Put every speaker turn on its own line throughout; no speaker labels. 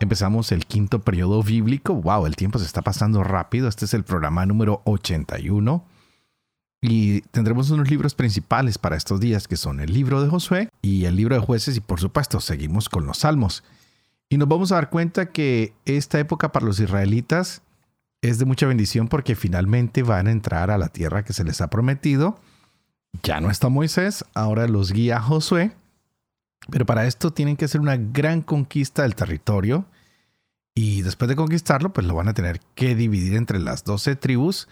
Empezamos el quinto periodo bíblico. ¡Wow! El tiempo se está pasando rápido. Este es el programa número 81. Y tendremos unos libros principales para estos días que son el libro de Josué y el libro de jueces y por supuesto seguimos con los salmos. Y nos vamos a dar cuenta que esta época para los israelitas es de mucha bendición porque finalmente van a entrar a la tierra que se les ha prometido. Ya no está Moisés, ahora los guía Josué pero para esto tienen que hacer una gran conquista del territorio y después de conquistarlo, pues lo van a tener que dividir entre las 12 tribus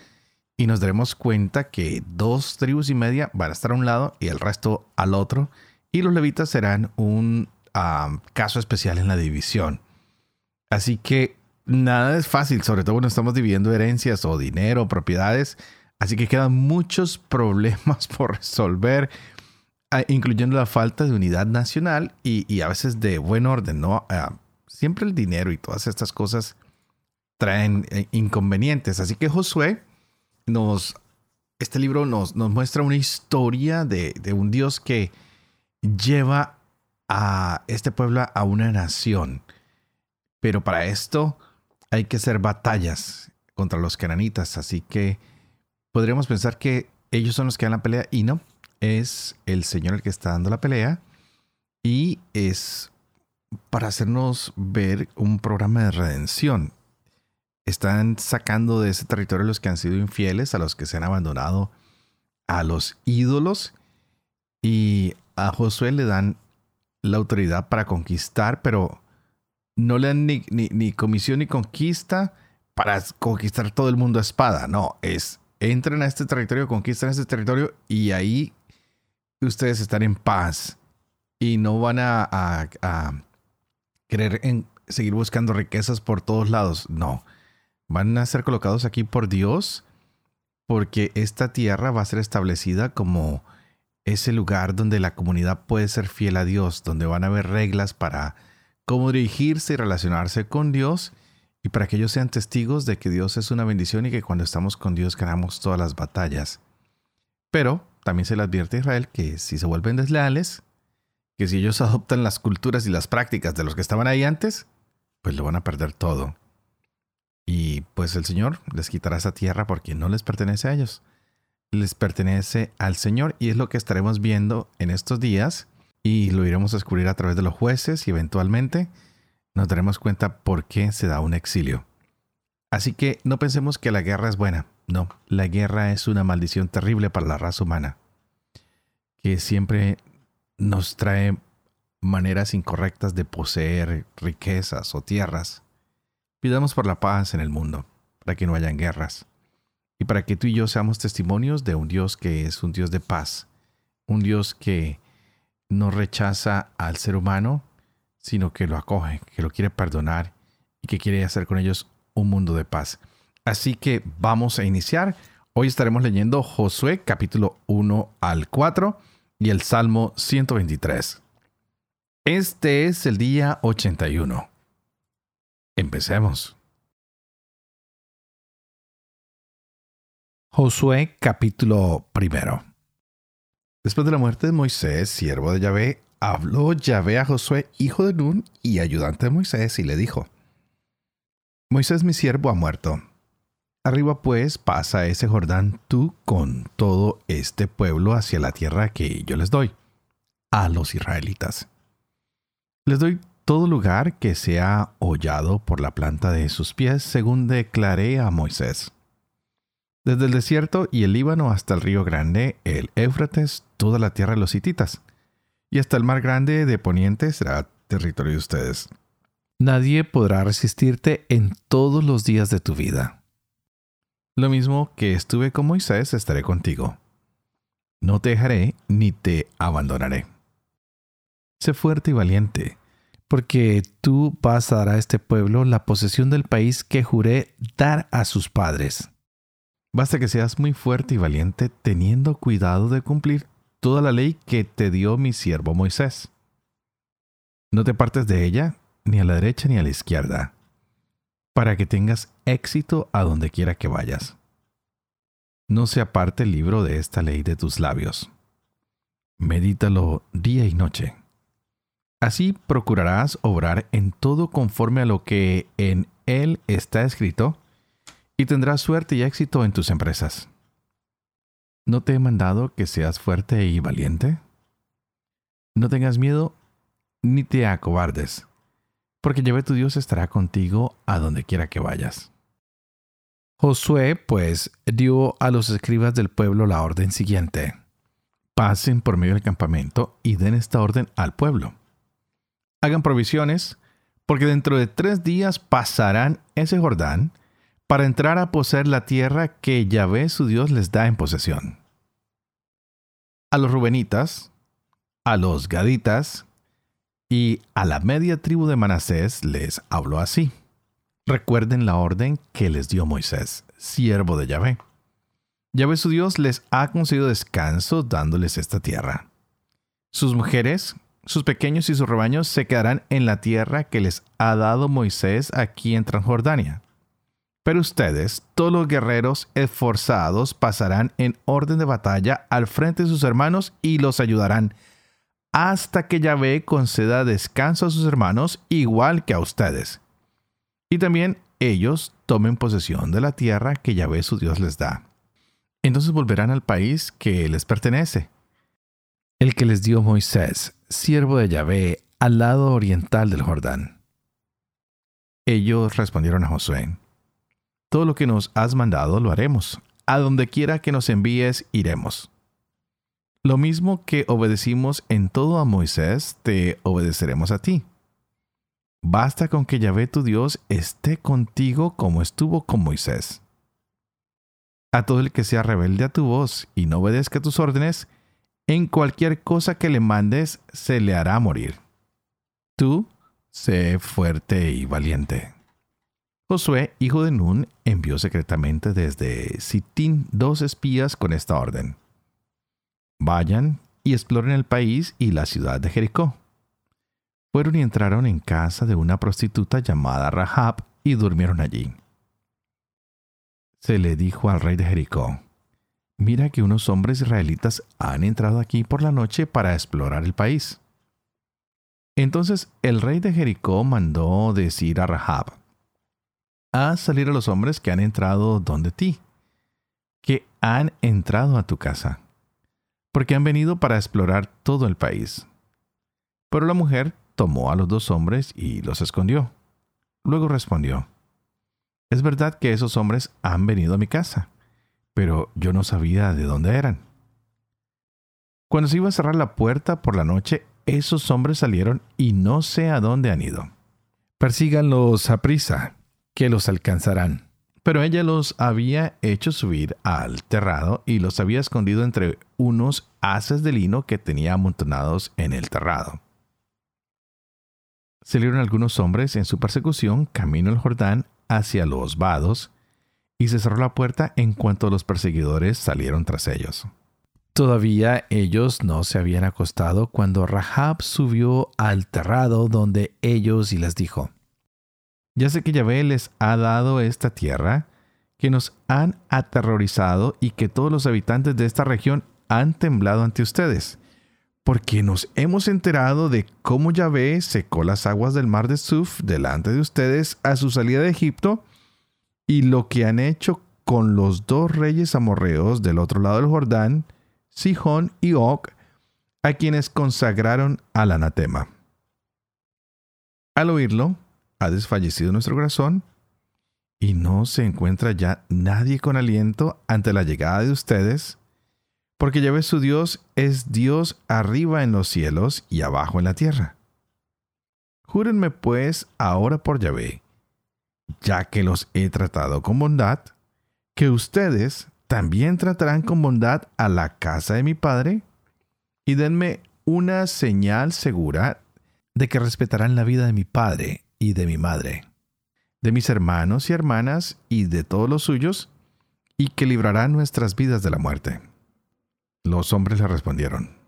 y nos daremos cuenta que dos tribus y media van a estar a un lado y el resto al otro y los levitas serán un ah, caso especial en la división. Así que nada es fácil, sobre todo cuando estamos dividiendo herencias o dinero, o propiedades. Así que quedan muchos problemas por resolver incluyendo la falta de unidad nacional y, a veces de buen orden, ¿no? Ah, siempre el dinero y todas estas cosas traen eh, inconvenientes. Así que Josué nos, este libro nos, nos muestra una historia de, de, un Dios que lleva a este pueblo a una nación. Pero para esto hay que hacer batallas contra los cananitas. Así que podríamos pensar que ellos son los que dan la pelea y no es el Señor el que está dando la pelea y es para hacernos ver un programa de redención. Están sacando de ese territorio a los que han sido infieles, a los que se han abandonado a los ídolos y a Josué le dan la autoridad para conquistar, pero no le dan ni, ni comisión ni conquista para conquistar todo el mundo a espada. No, es entren a este territorio, conquistan este territorio y ahí ustedes están en paz y no van a, querer seguir buscando riquezas por todos lados. No, van a ser colocados aquí por Dios porque esta tierra va a ser establecida como ese lugar donde la comunidad puede ser fiel a Dios, donde van a haber reglas para cómo dirigirse y relacionarse con Dios y para que ellos sean testigos de que Dios es una bendición y que cuando estamos con Dios ganamos todas las batallas. Pero también se le advierte a Israel que si se vuelven desleales, que si ellos adoptan las culturas y las prácticas de los que estaban ahí antes, pues lo van a perder todo. Y pues el Señor les quitará esa tierra porque no les pertenece a ellos. Les pertenece al Señor y es lo que estaremos viendo en estos días y lo iremos a descubrir a través de los jueces y eventualmente nos daremos cuenta por qué se da un exilio. Así que no pensemos que la guerra es buena. No, la guerra es una maldición terrible para la raza humana, que siempre nos trae maneras incorrectas de poseer riquezas o tierras. Pidamos por la paz en el mundo, para que no hayan guerras, y para que tú y yo seamos testimonios de un Dios que es un Dios de paz, un Dios que no rechaza al ser humano, sino que lo acoge, que lo quiere perdonar y que quiere hacer con ellos un mundo de paz. Así que vamos a iniciar. Hoy estaremos leyendo Josué capítulo 1 al 4 y el Salmo 123. Este es el día 81. Empecemos. Josué capítulo primero. Después de la muerte de Moisés, siervo de Yahvé, habló Yahvé a Josué, hijo de Nun y ayudante de Moisés, y le dijo, Moisés mi siervo ha muerto Arriba pues pasa ese Jordán tú con todo este pueblo hacia la tierra que yo les doy, a los israelitas. Les doy todo lugar que sea hollado por la planta de sus pies, según declaré a Moisés. Desde el desierto y el Líbano hasta el río grande, el Éufrates, toda la tierra de los hititas, y hasta el mar grande de poniente será territorio de ustedes. Nadie podrá resistirte en todos los días de tu vida lo mismo que estuve con Moisés, estaré contigo. No te dejaré ni te abandonaré. Sé fuerte y valiente. porque tú vas a dar a este pueblo la posesión del país que juré dar a sus padres. Basta que seas muy fuerte y valiente teniendo cuidado de cumplir toda la ley que te dio mi siervo Moisés. No te partes de ella ni a la derecha ni a la izquierda, para que tengas éxito a donde quiera que vayas. No se aparte el libro de esta ley de tus labios. Medítalo día y noche. Así procurarás obrar en todo conforme a lo que en él está escrito, y tendrás suerte y éxito en tus empresas. ¿No te he mandado que seas fuerte y valiente? No tengas miedo ni te acobardes, porque Yahvé tu Dios estará contigo a donde quiera que vayas. Josué, pues, dio a los escribas del pueblo la orden siguiente. Pasen por medio del campamento y den esta orden al pueblo. Hagan provisiones, porque dentro de tres días pasarán ese Jordán para entrar a poseer la tierra que Yahvé su Dios les da en posesión. A los Rubenitas, a los Gaditas y a la media tribu de Manasés les habló así. Recuerden la orden que les dio Moisés, siervo de Yahvé. Yahvé su Dios les ha concedido descanso dándoles esta tierra. Sus mujeres, sus pequeños y sus rebaños se quedarán en la tierra que les ha dado Moisés aquí en Transjordania pero ustedes, todos los guerreros esforzados, pasarán en orden de batalla al frente de sus hermanos y los ayudarán, hasta que Yahvé conceda descanso a sus hermanos igual que a ustedes. Y también ellos tomen posesión de la tierra que Yahvé su Dios les da. Entonces volverán al país que les pertenece, el que les dio Moisés, siervo de Yahvé, al lado oriental del Jordán. Ellos respondieron a Josué, todo lo que nos has mandado lo haremos. A donde quiera que nos envíes, iremos. Lo mismo que obedecimos en todo a Moisés, te obedeceremos a ti. Basta con que Yahvé tu Dios esté contigo como estuvo con Moisés. A todo el que sea rebelde a tu voz y no obedezca tus órdenes, en cualquier cosa que le mandes se le hará morir. Tú, sé fuerte y valiente. Josué, hijo de Nun, envió secretamente desde Sitín dos espías con esta orden. Vayan y exploren el país y la ciudad de Jericó. Fueron y entraron en casa de una prostituta llamada Rahab y durmieron allí. Se le dijo al rey de Jericó, mira que unos hombres israelitas han entrado aquí por la noche para explorar el país. Entonces el rey de Jericó mandó decir a Rahab, a salir a los hombres que han entrado donde ti, que han entrado a tu casa, porque han venido para explorar todo el país. Pero la mujer tomó a los dos hombres y los escondió. Luego respondió, Es verdad que esos hombres han venido a mi casa, pero yo no sabía de dónde eran. Cuando se iba a cerrar la puerta por la noche, esos hombres salieron y no sé a dónde han ido. Persíganlos a prisa que los alcanzarán. Pero ella los había hecho subir al terrado y los había escondido entre unos haces de lino que tenía amontonados en el terrado. Salieron algunos hombres en su persecución camino al Jordán hacia los vados, y se cerró la puerta en cuanto los perseguidores salieron tras ellos. Todavía ellos no se habían acostado cuando Rahab subió al terrado donde ellos y les dijo, ya sé que Yahvé les ha dado esta tierra, que nos han aterrorizado y que todos los habitantes de esta región han temblado ante ustedes, porque nos hemos enterado de cómo Yahvé secó las aguas del mar de Suf delante de ustedes a su salida de Egipto y lo que han hecho con los dos reyes amorreos del otro lado del Jordán, Sihón y Og, a quienes consagraron al anatema. Al oírlo, ha desfallecido nuestro corazón y no se encuentra ya nadie con aliento ante la llegada de ustedes, porque Yahvé su Dios es Dios arriba en los cielos y abajo en la tierra. Júrenme pues ahora por Yahvé, ya que los he tratado con bondad, que ustedes también tratarán con bondad a la casa de mi Padre, y denme una señal segura de que respetarán la vida de mi padre y de mi madre, de mis hermanos y hermanas y de todos los suyos, y que librarán nuestras vidas de la muerte. Los hombres le respondieron,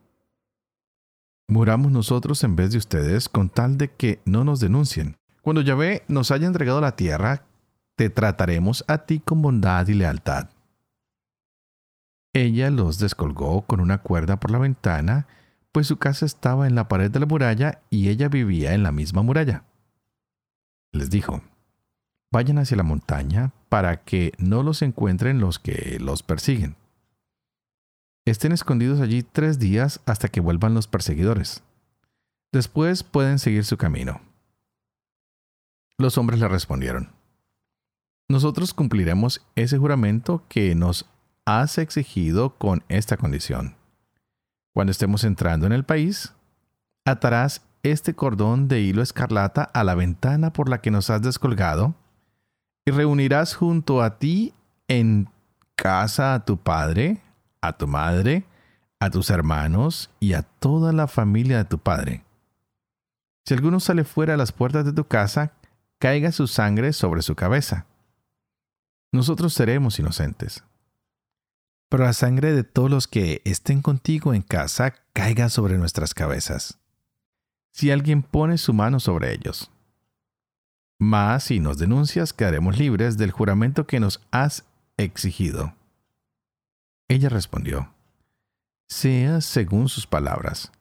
Muramos nosotros en vez de ustedes con tal de que no nos denuncien. Cuando Yahvé nos haya entregado la tierra, te trataremos a ti con bondad y lealtad. Ella los descolgó con una cuerda por la ventana, pues su casa estaba en la pared de la muralla y ella vivía en la misma muralla. Les dijo, vayan hacia la montaña para que no los encuentren los que los persiguen. Estén escondidos allí tres días hasta que vuelvan los perseguidores. Después pueden seguir su camino. Los hombres le respondieron, Nosotros cumpliremos ese juramento que nos has exigido con esta condición. Cuando estemos entrando en el país, atarás este cordón de hilo escarlata a la ventana por la que nos has descolgado y reunirás junto a ti en casa a tu padre, a tu madre, a tus hermanos y a toda la familia de tu padre. Si alguno sale fuera a las puertas de tu casa, caiga su sangre sobre su cabeza. Nosotros seremos inocentes. Pero la sangre de todos los que estén contigo en casa caiga sobre nuestras cabezas. Si alguien pone su mano sobre ellos. Mas si nos denuncias, quedaremos libres del juramento que nos has exigido. Ella respondió, sea según sus palabras.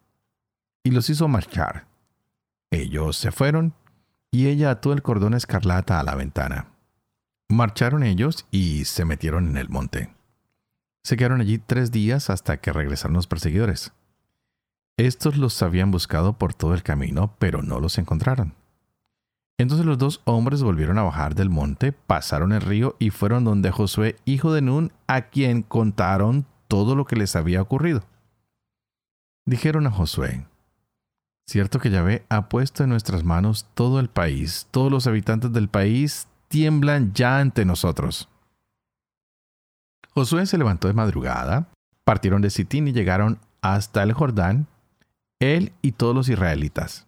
Y los hizo marchar. Ellos se fueron, y ella ató el cordón escarlata a la ventana. Marcharon ellos y se metieron en el monte. Se quedaron allí tres días hasta que regresaron los perseguidores. Estos los habían buscado por todo el camino, pero no los encontraron. Entonces los dos hombres volvieron a bajar del monte, pasaron el río y fueron donde Josué, hijo de Nun, a quien contaron todo lo que les había ocurrido. Dijeron a Josué, Cierto que Yahvé ha puesto en nuestras manos todo el país, todos los habitantes del país tiemblan ya ante nosotros. Josué se levantó de madrugada, partieron de Sitín y llegaron hasta el Jordán, él y todos los israelitas.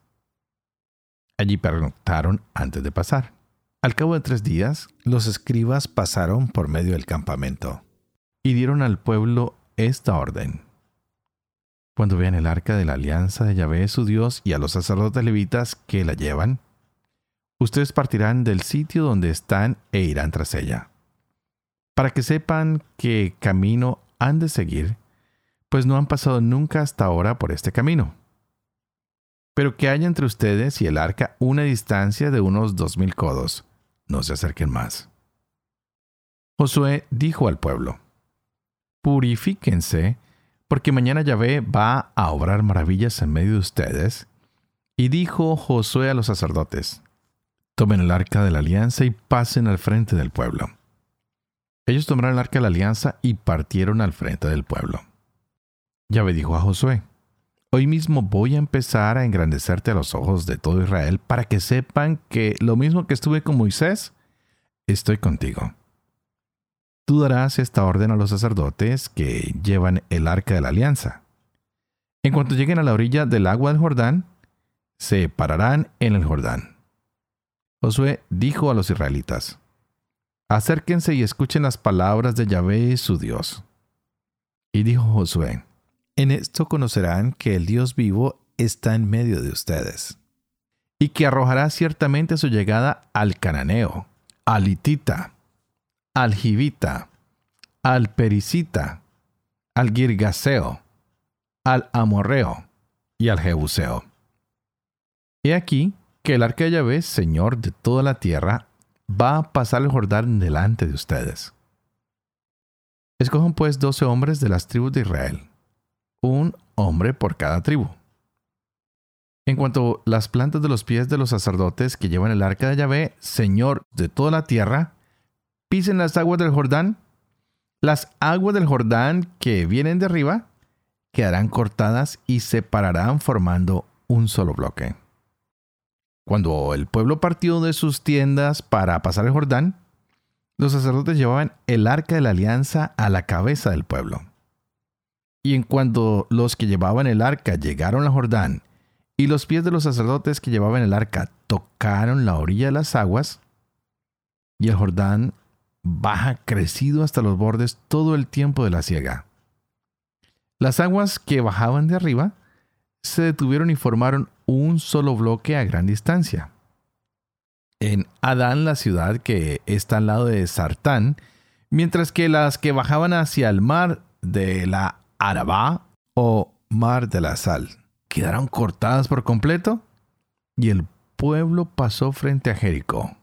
Allí pernoctaron antes de pasar. Al cabo de tres días, los escribas pasaron por medio del campamento y dieron al pueblo esta orden. Cuando vean el arca de la alianza de Yahvé su Dios y a los sacerdotes levitas que la llevan, ustedes partirán del sitio donde están e irán tras ella, para que sepan qué camino han de seguir, pues no han pasado nunca hasta ahora por este camino pero que haya entre ustedes y el arca una distancia de unos dos mil codos. No se acerquen más. Josué dijo al pueblo, Purifíquense, porque mañana Yahvé va a obrar maravillas en medio de ustedes. Y dijo Josué a los sacerdotes, Tomen el arca de la alianza y pasen al frente del pueblo. Ellos tomaron el arca de la alianza y partieron al frente del pueblo. Yahvé dijo a Josué, Hoy mismo voy a empezar a engrandecerte a los ojos de todo Israel para que sepan que lo mismo que estuve con Moisés, estoy contigo. Tú darás esta orden a los sacerdotes que llevan el arca de la alianza. En cuanto lleguen a la orilla del agua del Jordán, se pararán en el Jordán. Josué dijo a los israelitas, Acérquense y escuchen las palabras de Yahvé su Dios. Y dijo Josué, en esto conocerán que el Dios vivo está en medio de ustedes, y que arrojará ciertamente su llegada al cananeo, al hitita, al jibita, al pericita, al girgaseo, al amorreo y al jebuseo. He aquí que el arca de Yahvé, Señor de toda la tierra, va a pasar el Jordán delante de ustedes. Escojan pues doce hombres de las tribus de Israel un hombre por cada tribu. En cuanto a las plantas de los pies de los sacerdotes que llevan el arca de Yahvé, Señor de toda la tierra, pisen las aguas del Jordán, las aguas del Jordán que vienen de arriba quedarán cortadas y se pararán formando un solo bloque. Cuando el pueblo partió de sus tiendas para pasar el Jordán, los sacerdotes llevaban el arca de la alianza a la cabeza del pueblo. Y en cuanto los que llevaban el arca llegaron a Jordán y los pies de los sacerdotes que llevaban el arca tocaron la orilla de las aguas, y el Jordán baja crecido hasta los bordes todo el tiempo de la siega. Las aguas que bajaban de arriba se detuvieron y formaron un solo bloque a gran distancia. En Adán, la ciudad que está al lado de Sartán, mientras que las que bajaban hacia el mar de la Arabá o mar de la Sal quedaron cortadas por completo y el pueblo pasó frente a Jericó.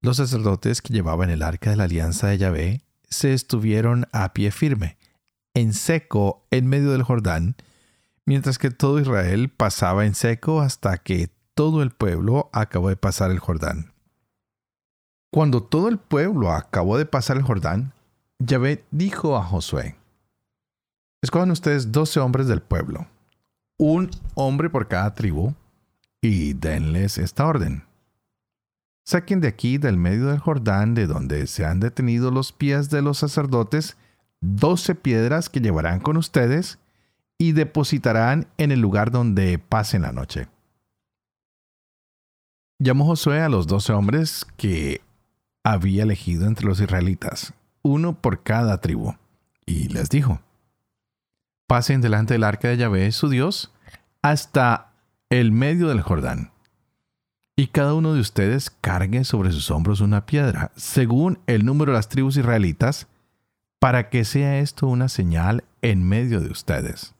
Los sacerdotes que llevaban el arca de la alianza de Yahvé se estuvieron a pie firme, en seco en medio del Jordán, mientras que todo Israel pasaba en seco hasta que todo el pueblo acabó de pasar el Jordán. Cuando todo el pueblo acabó de pasar el Jordán, Yahvé dijo a Josué, Escojan ustedes doce hombres del pueblo, un hombre por cada tribu, y denles esta orden. Saquen de aquí, del medio del Jordán, de donde se han detenido los pies de los sacerdotes, doce piedras que llevarán con ustedes y depositarán en el lugar donde pasen la noche. Llamó Josué a los doce hombres que había elegido entre los israelitas, uno por cada tribu, y les dijo, pasen delante del arca de Yahvé, su Dios, hasta el medio del Jordán. Y cada uno de ustedes cargue sobre sus hombros una piedra, según el número de las tribus israelitas, para que sea esto una señal en medio de ustedes.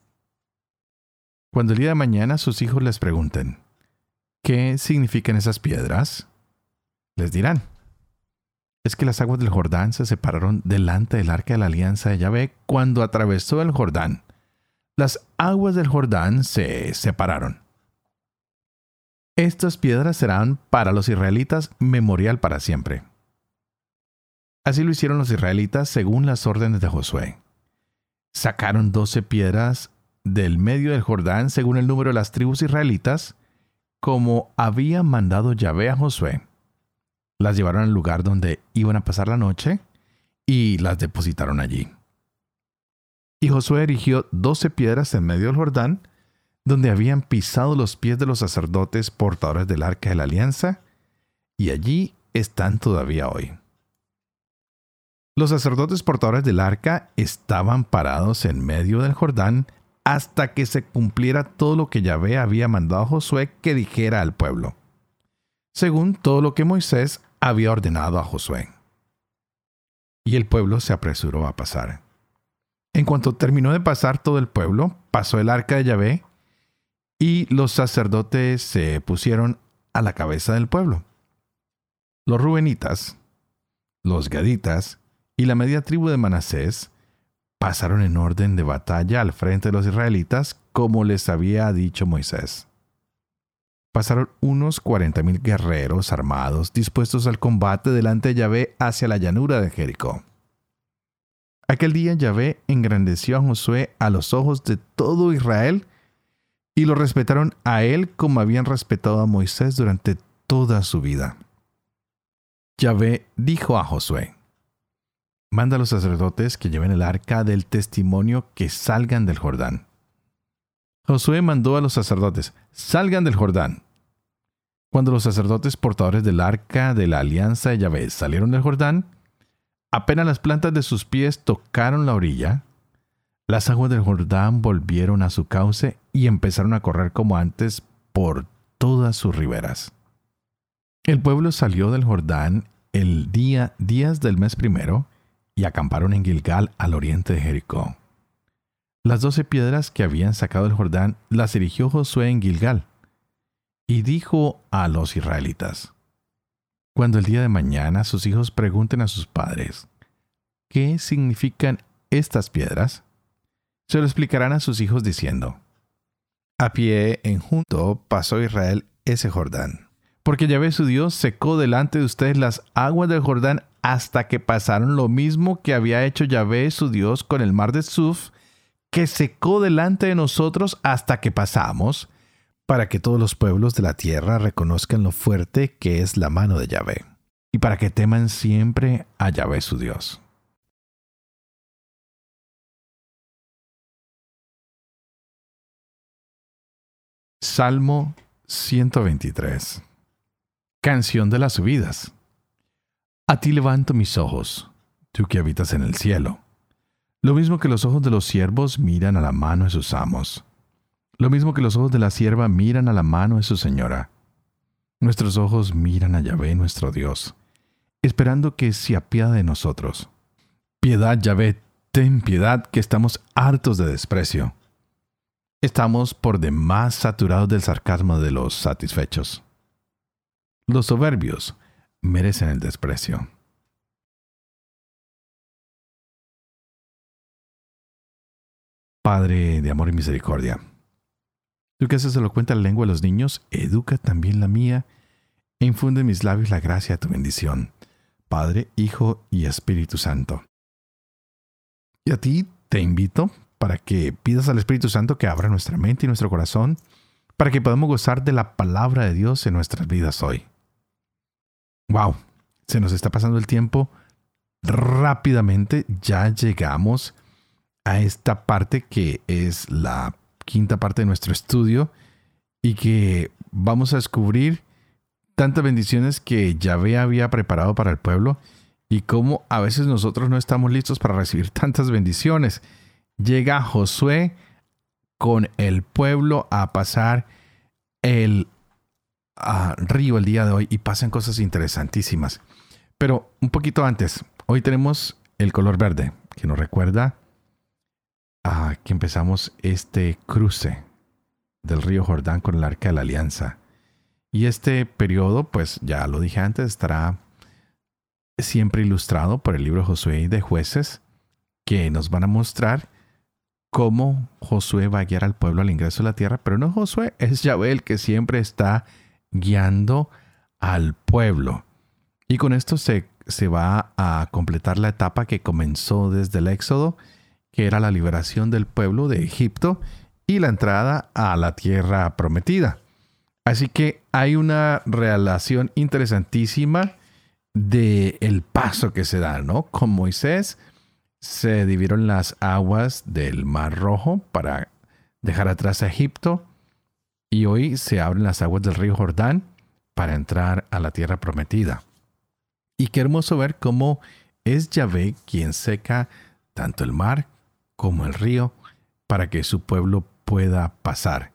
Cuando el día de mañana sus hijos les pregunten, ¿qué significan esas piedras? Les dirán, es que las aguas del Jordán se separaron delante del arca de la alianza de Yahvé cuando atravesó el Jordán las aguas del Jordán se separaron. Estas piedras serán para los israelitas memorial para siempre. Así lo hicieron los israelitas según las órdenes de Josué. Sacaron doce piedras del medio del Jordán según el número de las tribus israelitas, como había mandado Yahvé a Josué. Las llevaron al lugar donde iban a pasar la noche y las depositaron allí. Y Josué erigió doce piedras en medio del Jordán, donde habían pisado los pies de los sacerdotes portadores del arca de la alianza, y allí están todavía hoy. Los sacerdotes portadores del arca estaban parados en medio del Jordán hasta que se cumpliera todo lo que Yahvé había mandado a Josué que dijera al pueblo, según todo lo que Moisés había ordenado a Josué. Y el pueblo se apresuró a pasar. En cuanto terminó de pasar todo el pueblo, pasó el arca de Yahvé y los sacerdotes se pusieron a la cabeza del pueblo. Los rubenitas, los gaditas y la media tribu de Manasés pasaron en orden de batalla al frente de los israelitas como les había dicho Moisés. Pasaron unos cuarenta mil guerreros armados dispuestos al combate delante de Yahvé hacia la llanura de Jericó. Aquel día Yahvé engrandeció a Josué a los ojos de todo Israel y lo respetaron a él como habían respetado a Moisés durante toda su vida. Yahvé dijo a Josué, manda a los sacerdotes que lleven el arca del testimonio que salgan del Jordán. Josué mandó a los sacerdotes, salgan del Jordán. Cuando los sacerdotes portadores del arca de la alianza de Yahvé salieron del Jordán, Apenas las plantas de sus pies tocaron la orilla, las aguas del Jordán volvieron a su cauce y empezaron a correr como antes por todas sus riberas. El pueblo salió del Jordán el día días del mes primero y acamparon en Gilgal al oriente de Jericó. Las doce piedras que habían sacado del Jordán las erigió Josué en Gilgal y dijo a los israelitas, cuando el día de mañana sus hijos pregunten a sus padres, ¿qué significan estas piedras? Se lo explicarán a sus hijos diciendo, a pie en junto pasó Israel ese Jordán, porque Yahvé su Dios secó delante de ustedes las aguas del Jordán hasta que pasaron lo mismo que había hecho Yahvé su Dios con el mar de Suf, que secó delante de nosotros hasta que pasamos, para que todos los pueblos de la tierra reconozcan lo fuerte que es la mano de Yahvé, y para que teman siempre a Yahvé su Dios. Salmo 123. Canción de las subidas. A ti levanto mis ojos, tú que habitas en el cielo. Lo mismo que los ojos de los siervos miran a la mano de sus amos. Lo mismo que los ojos de la sierva miran a la mano de su señora. Nuestros ojos miran a Yahvé nuestro Dios, esperando que se apiade de nosotros. Piedad, Yahvé, ten piedad, que estamos hartos de desprecio. Estamos por demás saturados del sarcasmo de los satisfechos. Los soberbios merecen el desprecio. Padre de amor y misericordia, tú que haces elocuente la lengua de los niños, educa también la mía e infunde en mis labios la gracia de tu bendición. Padre, Hijo y Espíritu Santo. Y a ti te invito para que pidas al Espíritu Santo que abra nuestra mente y nuestro corazón para que podamos gozar de la palabra de Dios en nuestras vidas hoy. Wow, se nos está pasando el tiempo rápidamente. Ya llegamos a esta parte que es la quinta parte de nuestro estudio y que vamos a descubrir tantas bendiciones que Yahvé había preparado para el pueblo y cómo a veces nosotros no estamos listos para recibir tantas bendiciones llega Josué con el pueblo a pasar el río el día de hoy y pasan cosas interesantísimas. Pero un poquito antes, hoy tenemos el color verde, que nos recuerda que empezamos este cruce del río Jordán con el Arca de la Alianza. Y este periodo, pues ya lo dije antes, estará siempre ilustrado por el libro Josué de jueces, que nos van a mostrar cómo Josué va a guiar al pueblo al ingreso de la tierra, pero no Josué, es Yahvé el que siempre está guiando al pueblo. Y con esto se, se va a completar la etapa que comenzó desde el Éxodo, que era la liberación del pueblo de Egipto y la entrada a la tierra prometida. Así que hay una relación interesantísima de paso que se da, ¿no? Con Moisés se dividieron las aguas del Mar Rojo para dejar atrás a Egipto y hoy se abren las aguas del río Jordán para entrar a la tierra prometida. Y qué hermoso ver cómo es Yahvé quien seca tanto el mar como el río para que su pueblo pueda pasar.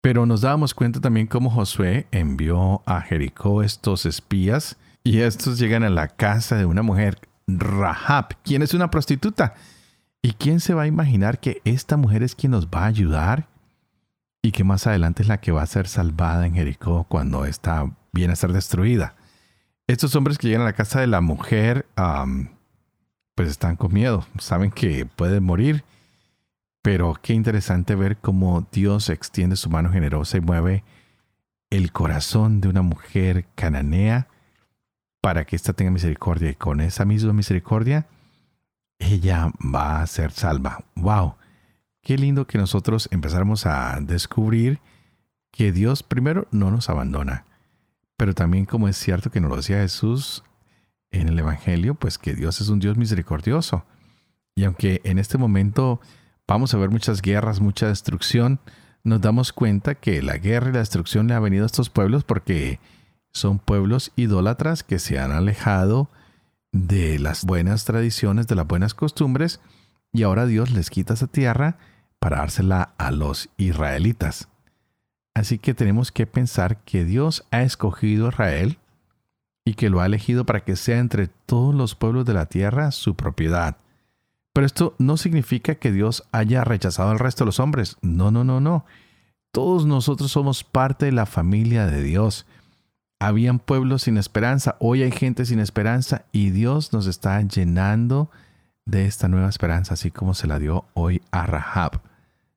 Pero nos dábamos cuenta también cómo Josué envió a Jericó estos espías y estos llegan a la casa de una mujer Rahab, quien es una prostituta. ¿Y quién se va a imaginar que esta mujer es quien nos va a ayudar? Y que más adelante es la que va a ser salvada en Jericó cuando está viene a ser destruida. Estos hombres que llegan a la casa de la mujer, pues están con miedo, saben que puede morir. Pero qué interesante ver cómo Dios extiende su mano generosa y mueve el corazón de una mujer cananea para que ésta tenga misericordia. Y con esa misma misericordia, ella va a ser salva. ¡Wow! Qué lindo que nosotros empezáramos a descubrir que Dios primero no nos abandona, pero también como es cierto que nos lo decía Jesús en el Evangelio, pues que Dios es un Dios misericordioso. Y aunque en este momento vamos a ver muchas guerras, mucha destrucción, nos damos cuenta que la guerra y la destrucción le ha venido a estos pueblos porque son pueblos idólatras que se han alejado de las buenas tradiciones, de las buenas costumbres, y ahora Dios les quita esa tierra para dársela a los israelitas. Así que tenemos que pensar que Dios ha escogido a Israel y que lo ha elegido para que sea entre todos los pueblos de la tierra su propiedad. Pero esto no significa que Dios haya rechazado al resto de los hombres. No, no, no, no. Todos nosotros somos parte de la familia de Dios. Habían pueblos sin esperanza, hoy hay gente sin esperanza y Dios nos está llenando de esta nueva esperanza, así como se la dio hoy a Rahab,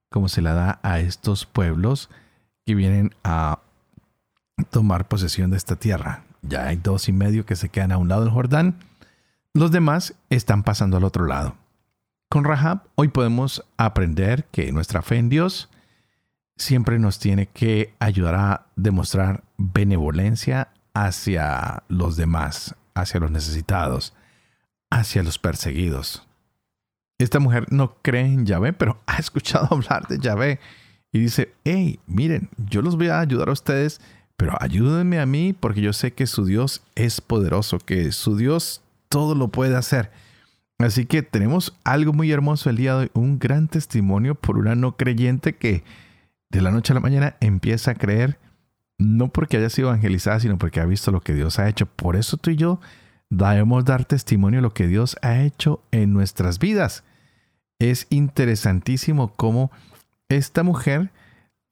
como se la da a estos pueblos que vienen a tomar posesión de esta tierra. Ya hay dos y medio que se quedan a un lado del Jordán, los demás están pasando al otro lado. Con Rahab hoy podemos aprender que nuestra fe en Dios siempre nos tiene que ayudar a demostrar benevolencia hacia los demás, hacia los necesitados, hacia los perseguidos. Esta mujer no cree en Yahvé, pero ha escuchado hablar de Yahvé y dice, hey, miren, yo los voy a ayudar a ustedes, pero ayúdenme a mí porque yo sé que su Dios es poderoso, que su Dios todo lo puede hacer. Así que tenemos algo muy hermoso el día de hoy, un gran testimonio por una no creyente que de la noche a la mañana empieza a creer, no porque haya sido evangelizada, sino porque ha visto lo que Dios ha hecho. Por eso tú y yo debemos dar testimonio de lo que Dios ha hecho en nuestras vidas. Es interesantísimo cómo esta mujer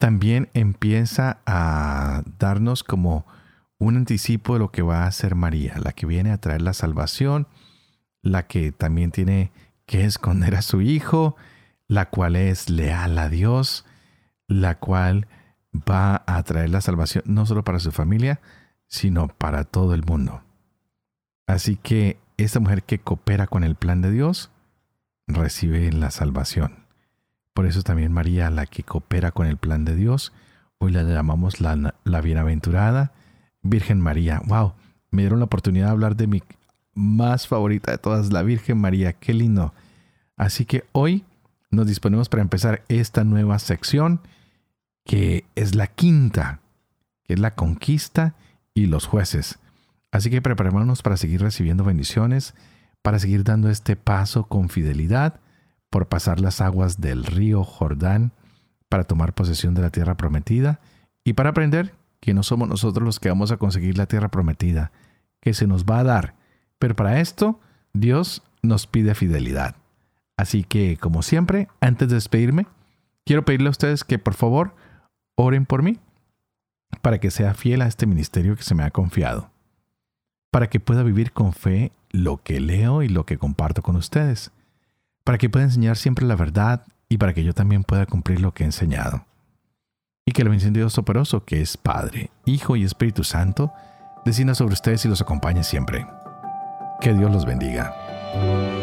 también empieza a darnos como un anticipo de lo que va a hacer María, la que viene a traer la salvación, la que también tiene que esconder a su hijo, la cual es leal a Dios, la cual va a traer la salvación no solo para su familia, sino para todo el mundo. Así que esta mujer que coopera con el plan de Dios recibe la salvación. Por eso también María, la que coopera con el plan de Dios, hoy la llamamos la, la bienaventurada Virgen María. ¡Wow! Me dieron la oportunidad de hablar de mi más favorita de todas, la Virgen María. ¡Qué lindo! Así que hoy nos disponemos para empezar esta nueva sección que es la quinta, que es la conquista y los jueces. Así que preparémonos para seguir recibiendo bendiciones, para seguir dando este paso con fidelidad por pasar las aguas del río Jordán para tomar posesión de la tierra prometida y para aprender que no somos nosotros los que vamos a conseguir la tierra prometida, que se nos va a dar. Pero para esto, Dios nos pide fidelidad. Así que, como siempre, antes de despedirme, quiero pedirle a ustedes que por favor oren por mí, para que sea fiel a este ministerio que se me ha confiado, para que pueda vivir con fe lo que leo y lo que comparto con ustedes, para que pueda enseñar siempre la verdad y para que yo también pueda cumplir lo que he enseñado. Y que el bendición Dios soporoso, que es Padre, Hijo y Espíritu Santo, descienda sobre ustedes y los acompañe siempre. Que Dios los bendiga.